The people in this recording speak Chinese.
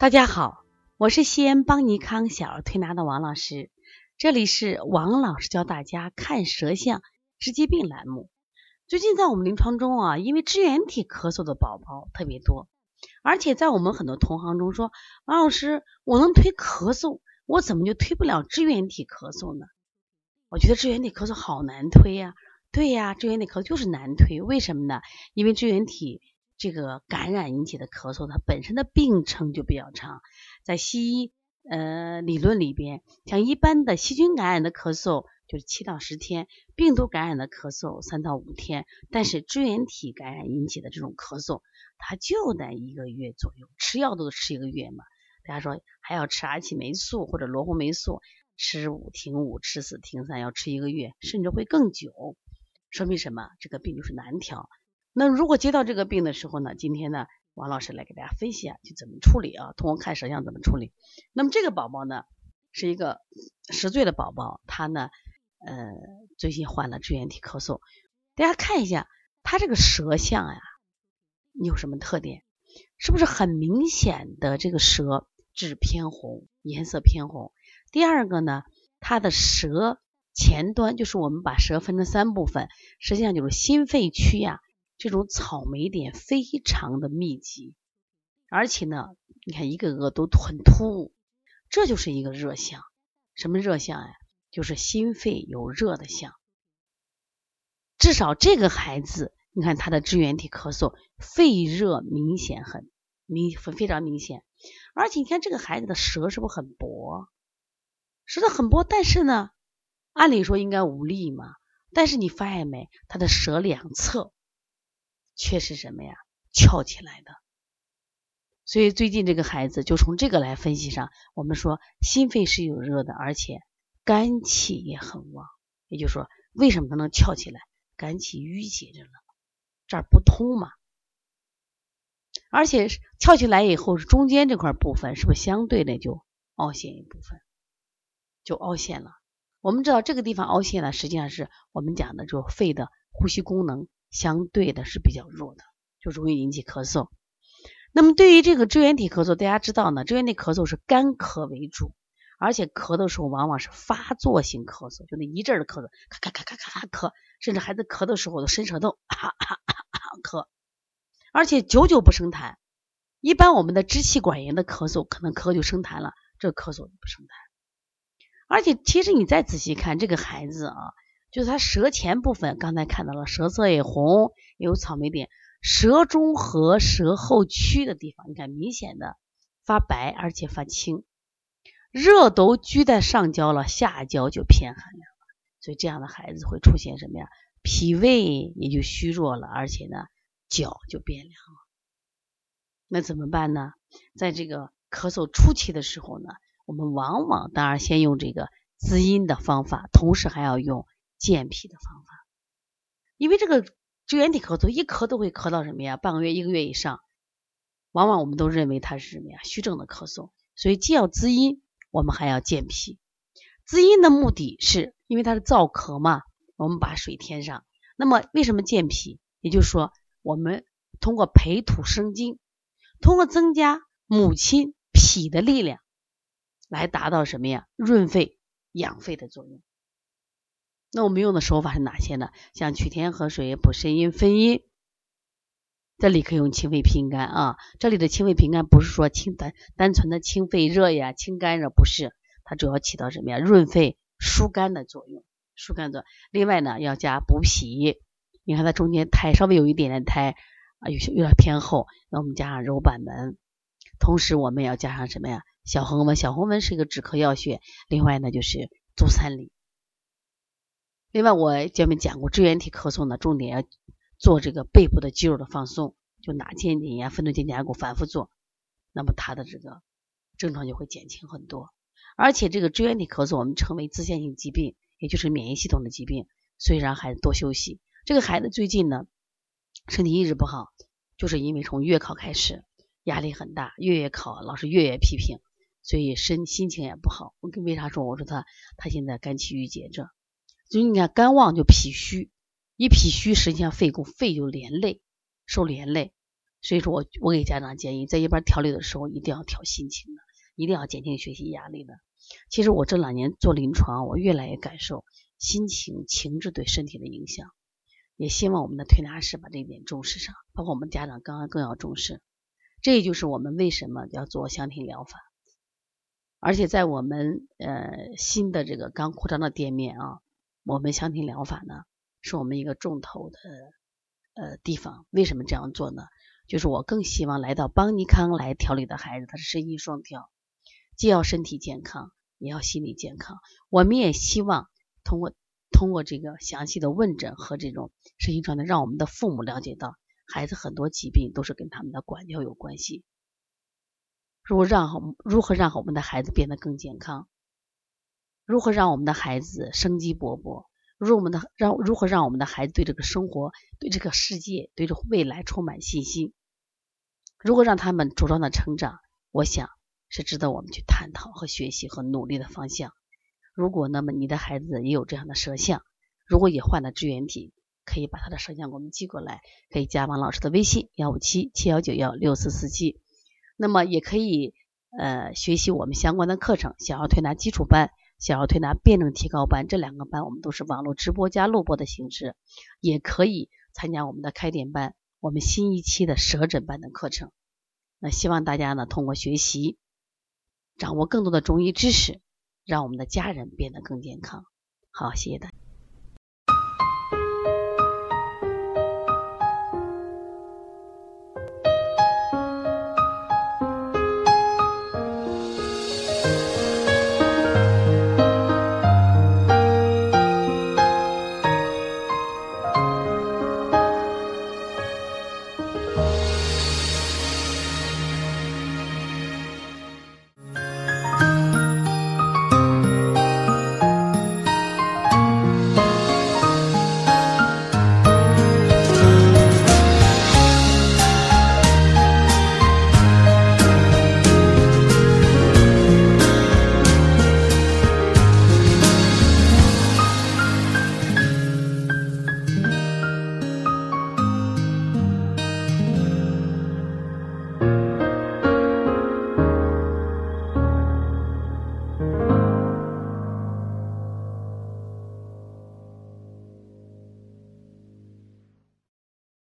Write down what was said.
大家好，我是西安邦尼康小儿推拿的王老师，这里是王老师教大家看舌象治疾病栏目。最近在我们临床中啊，因为支原体咳嗽的宝宝特别多，而且在我们很多同行中说，王老师，我能推咳嗽，我怎么就推不了支原体咳嗽呢？我觉得支原体咳嗽好难推呀，对呀，支原体咳嗽就是难推，为什么呢？因为支原体。这个感染引起的咳嗽，它本身的病程就比较长。在西医呃理论里边，像一般的细菌感染的咳嗽就是七到十天，病毒感染的咳嗽三到五天，但是支原体感染引起的这种咳嗽，它就得一个月左右，吃药都吃一个月嘛。大家说还要吃阿奇霉素或者罗红霉素，吃五停五，吃四停三，要吃一个月，甚至会更久，说明什么？这个病就是难调。那如果接到这个病的时候呢？今天呢，王老师来给大家分析啊，就怎么处理啊？通过看舌象怎么处理？那么这个宝宝呢，是一个十岁的宝宝，他呢，呃，最近患了支原体咳嗽。大家看一下他这个舌象呀，有什么特点？是不是很明显的这个舌质偏红，颜色偏红？第二个呢，他的舌前端，就是我们把舌分成三部分，实际上就是心肺区呀。这种草莓点非常的密集，而且呢，你看一个个都很突兀，这就是一个热象。什么热象呀？就是心肺有热的象。至少这个孩子，你看他的支原体咳嗽，肺热明显很明，非常明显。而且你看这个孩子的舌是不是很薄？舌头很薄，但是呢，按理说应该无力嘛。但是你发现没，他的舌两侧。却是什么呀？翘起来的。所以最近这个孩子就从这个来分析上，我们说心肺是有热的，而且肝气也很旺。也就是说，为什么他能翘起来？肝气郁结着呢，这儿不通嘛。而且翘起来以后，中间这块部分是不是相对的就凹陷一部分？就凹陷了。我们知道这个地方凹陷了，实际上是我们讲的就肺的呼吸功能。相对的是比较弱的，就容易引起咳嗽。那么对于这个支原体咳嗽，大家知道呢，支原体咳嗽是干咳为主，而且咳的时候往往是发作性咳嗽，就那一阵的咳嗽，咔咔咔咔咔咔咳，甚至孩子咳的时候都伸舌头，哈哈哈咳，而且久久不生痰。一般我们的支气管炎的咳嗽，可能咳就生痰了，这咳嗽就不生痰。而且其实你再仔细看这个孩子啊。就是他舌前部分，刚才看到了，舌色也红，有草莓点。舌中和舌后区的地方，你看明显的发白，而且发青，热都居在上焦了，下焦就偏寒凉了。所以这样的孩子会出现什么呀？脾胃也就虚弱了，而且呢，脚就变凉了。那怎么办呢？在这个咳嗽初期的时候呢，我们往往当然先用这个滋阴的方法，同时还要用。健脾的方法，因为这个支原体咳嗽一咳都会咳到什么呀？半个月、一个月以上，往往我们都认为它是什么呀？虚症的咳嗽，所以既要滋阴，我们还要健脾。滋阴的目的是因为它是燥咳嘛，我们把水添上。那么为什么健脾？也就是说，我们通过培土生金，通过增加母亲脾的力量，来达到什么呀？润肺养肺的作用。那我们用的手法是哪些呢？像取天河水、补肾阴、分阴。这里可以用清肺平肝啊。这里的清肺平肝不是说清单单纯的清肺热呀、清肝热，不是，它主要起到什么呀？润肺疏肝的作用，疏肝的。另外呢，要加补脾。你看它中间苔稍微有一点点苔啊，有些有点偏厚，那我们加上揉板门。同时我们要加上什么呀？小红纹，小红纹是一个止咳药穴。另外呢，就是足三里。另外，我前面讲过，支原体咳嗽呢，重点要做这个背部的肌肉的放松，就拿肩颈呀、分椎肩胛骨反复做，那么它的这个症状就会减轻很多。而且这个支原体咳嗽，我们称为自限性疾病，也就是免疫系统的疾病，所以让孩子多休息。这个孩子最近呢，身体一直不好，就是因为从月考开始压力很大，月月考，老师月月批评，所以身心情也不好。我跟为啥说？我说他他现在肝气郁结症。就是你看肝旺就脾虚，一脾虚实际上肺功肺就连累，受连累。所以说我我给家长建议，在一边调理的时候，一定要调心情的，一定要减轻学习压力的。其实我这两年做临床，我越来越感受心情、情志对身体的影响。也希望我们的推拿师把这一点重视上，包括我们家长刚刚更要重视。这也就是我们为什么要做香庭疗法。而且在我们呃新的这个刚扩张的店面啊，我们香庭疗法呢，是我们一个重头的呃地方。为什么这样做呢？就是我更希望来到邦尼康来调理的孩子，他是身心双调，既要身体健康，也要心理健康。我们也希望通过。通过这个详细的问诊和这种身心状态，让我们的父母了解到孩子很多疾病都是跟他们的管教有关系。如何让好如何让我们的孩子变得更健康？如何让我们的孩子生机勃勃？如我们的让如何让我们的孩子对这个生活、对这个世界、对这未来充满信心？如何让他们茁壮的成长？我想是值得我们去探讨和学习和努力的方向。如果那么你的孩子也有这样的舌象，如果也患了支原体，可以把他的舌象给我们寄过来，可以加王老师的微信幺五七七幺九幺六四四七。那么也可以呃学习我们相关的课程，小儿推拿基础班、小儿推拿辩证提高班这两个班，我们都是网络直播加录播的形式，也可以参加我们的开店班，我们新一期的舌诊班的课程。那希望大家呢通过学习，掌握更多的中医知识。让我们的家人变得更健康。好，谢谢大家。